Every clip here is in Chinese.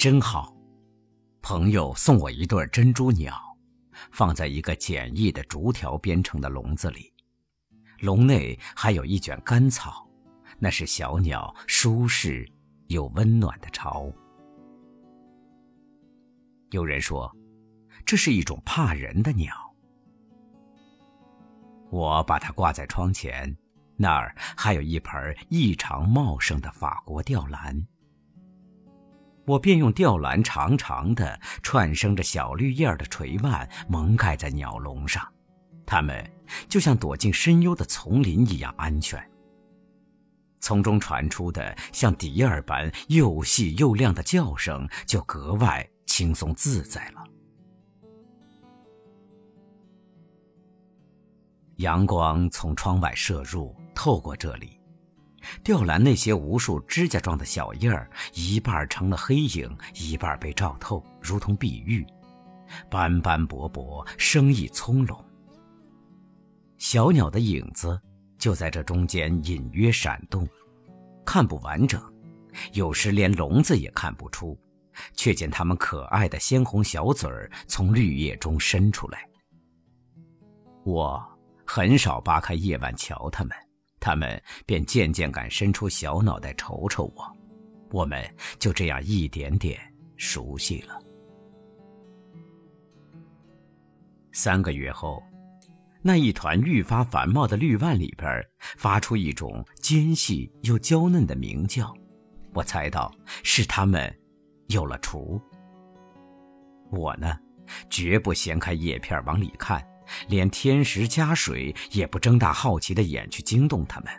真好。朋友送我一对珍珠鸟，放在一个简易的竹条编成的笼子里，笼内还有一卷干草，那是小鸟舒适又温暖的巢。有人说，这是一种怕人的鸟。我把它挂在窗前，那儿还有一盆异常茂盛的法国吊兰。我便用吊兰长长的、串生着小绿叶的垂蔓蒙盖在鸟笼上，它们就像躲进深幽的丛林一样安全。从中传出的像笛儿般又细又亮的叫声，就格外轻松自在了。阳光从窗外射入，透过这里。吊兰那些无数指甲状的小叶儿，一半成了黑影，一半被照透，如同碧玉，斑斑驳驳，生意葱茏。小鸟的影子就在这中间隐约闪动，看不完整，有时连笼子也看不出，却见它们可爱的鲜红小嘴儿从绿叶中伸出来。我很少扒开夜晚瞧它们。他们便渐渐敢伸出小脑袋瞅瞅我，我们就这样一点点熟悉了。三个月后，那一团愈发繁茂的绿蔓里边发出一种尖细又娇嫩的鸣叫，我猜到是它们有了雏。我呢，绝不掀开叶片往里看。连添食加水也不睁大好奇的眼去惊动它们。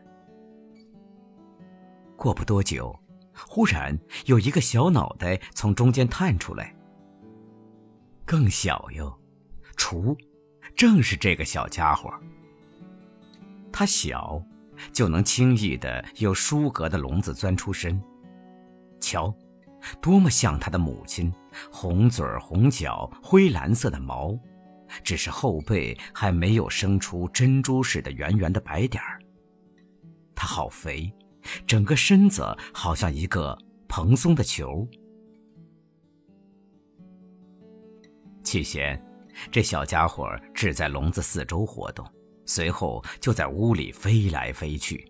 过不多久，忽然有一个小脑袋从中间探出来，更小哟，雏，正是这个小家伙。它小，就能轻易的由书阁的笼子钻出身。瞧，多么像它的母亲，红嘴红脚，灰蓝色的毛。只是后背还没有生出珍珠似的圆圆的白点儿。它好肥，整个身子好像一个蓬松的球。起先，这小家伙只在笼子四周活动，随后就在屋里飞来飞去，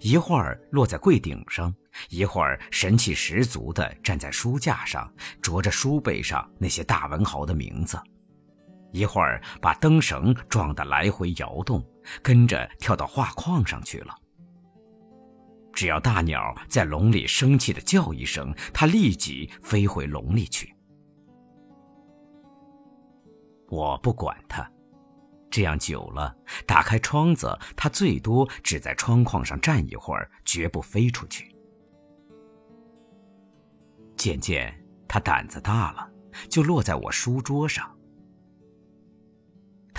一会儿落在柜顶上，一会儿神气十足地站在书架上，啄着书背上那些大文豪的名字。一会儿把灯绳撞得来回摇动，跟着跳到画框上去了。只要大鸟在笼里生气的叫一声，它立即飞回笼里去。我不管它，这样久了，打开窗子，它最多只在窗框上站一会儿，绝不飞出去。渐渐，它胆子大了，就落在我书桌上。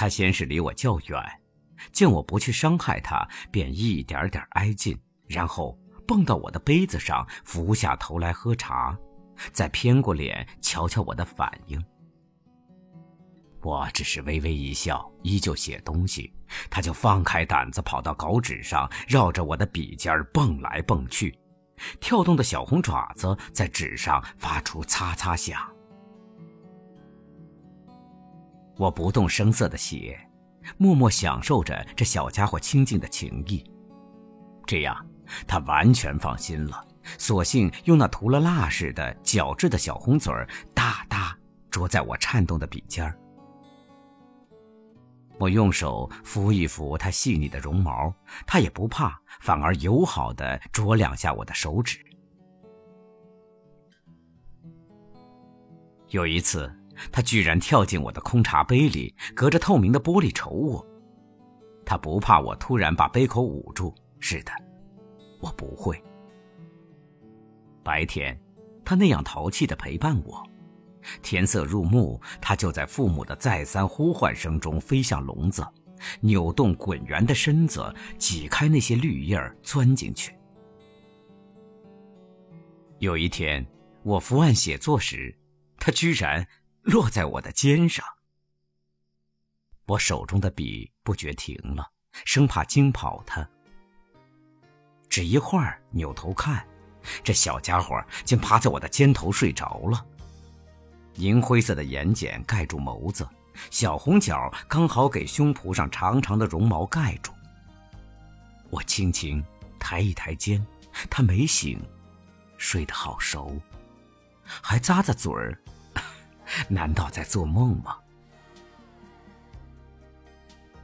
他先是离我较远，见我不去伤害他，便一点点挨近，然后蹦到我的杯子上，俯下头来喝茶，再偏过脸瞧瞧我的反应。我只是微微一笑，依旧写东西，他就放开胆子跑到稿纸上，绕着我的笔尖蹦来蹦去，跳动的小红爪子在纸上发出擦擦响。我不动声色的写，默默享受着这小家伙清静的情谊。这样，他完全放心了，索性用那涂了蜡似的角质的小红嘴儿，大大啄在我颤动的笔尖儿。我用手抚一抚它细腻的绒毛，它也不怕，反而友好的啄两下我的手指。有一次。他居然跳进我的空茶杯里，隔着透明的玻璃瞅我。他不怕我突然把杯口捂住，是的，我不会。白天，他那样淘气的陪伴我；天色入暮，他就在父母的再三呼唤声中飞向笼子，扭动滚圆的身子，挤开那些绿叶儿，钻进去。有一天，我伏案写作时，他居然。落在我的肩上，我手中的笔不觉停了，生怕惊跑他。只一会儿，扭头看，这小家伙竟趴在我的肩头睡着了。银灰色的眼睑盖住眸子，小红角刚好给胸脯上长长的绒毛盖住。我轻轻抬一抬肩，他没醒，睡得好熟，还咂咂嘴儿，难道在做梦吗？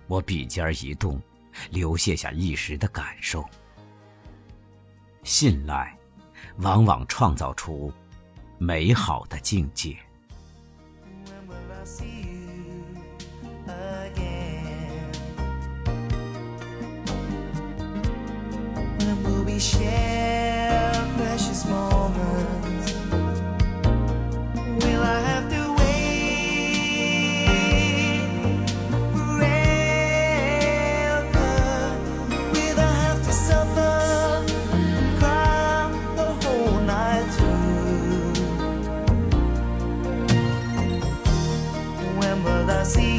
我笔尖一动，流泻下一时的感受。信赖，往往创造出美好的境界。see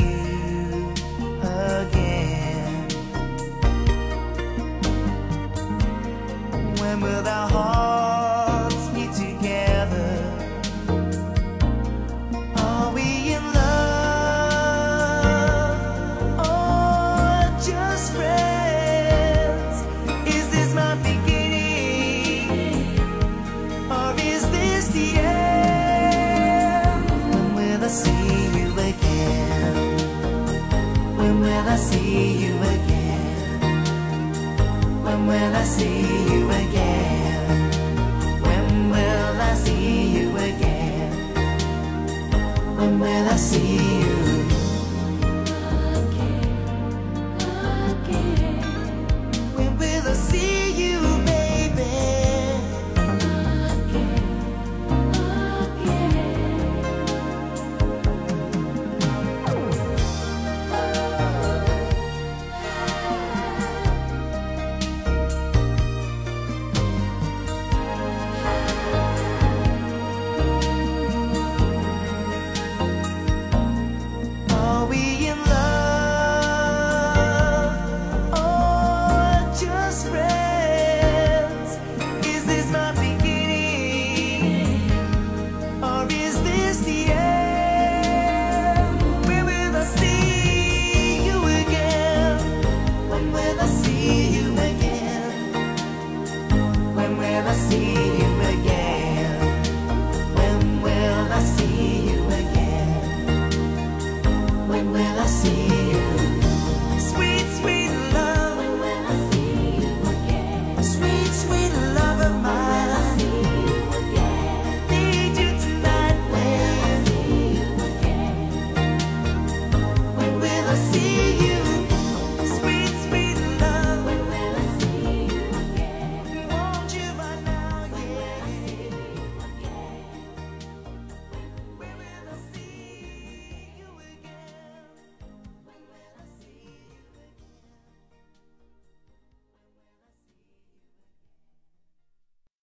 see you again? When will I see you again? When will I see you again? When will I see you sweet love of mine.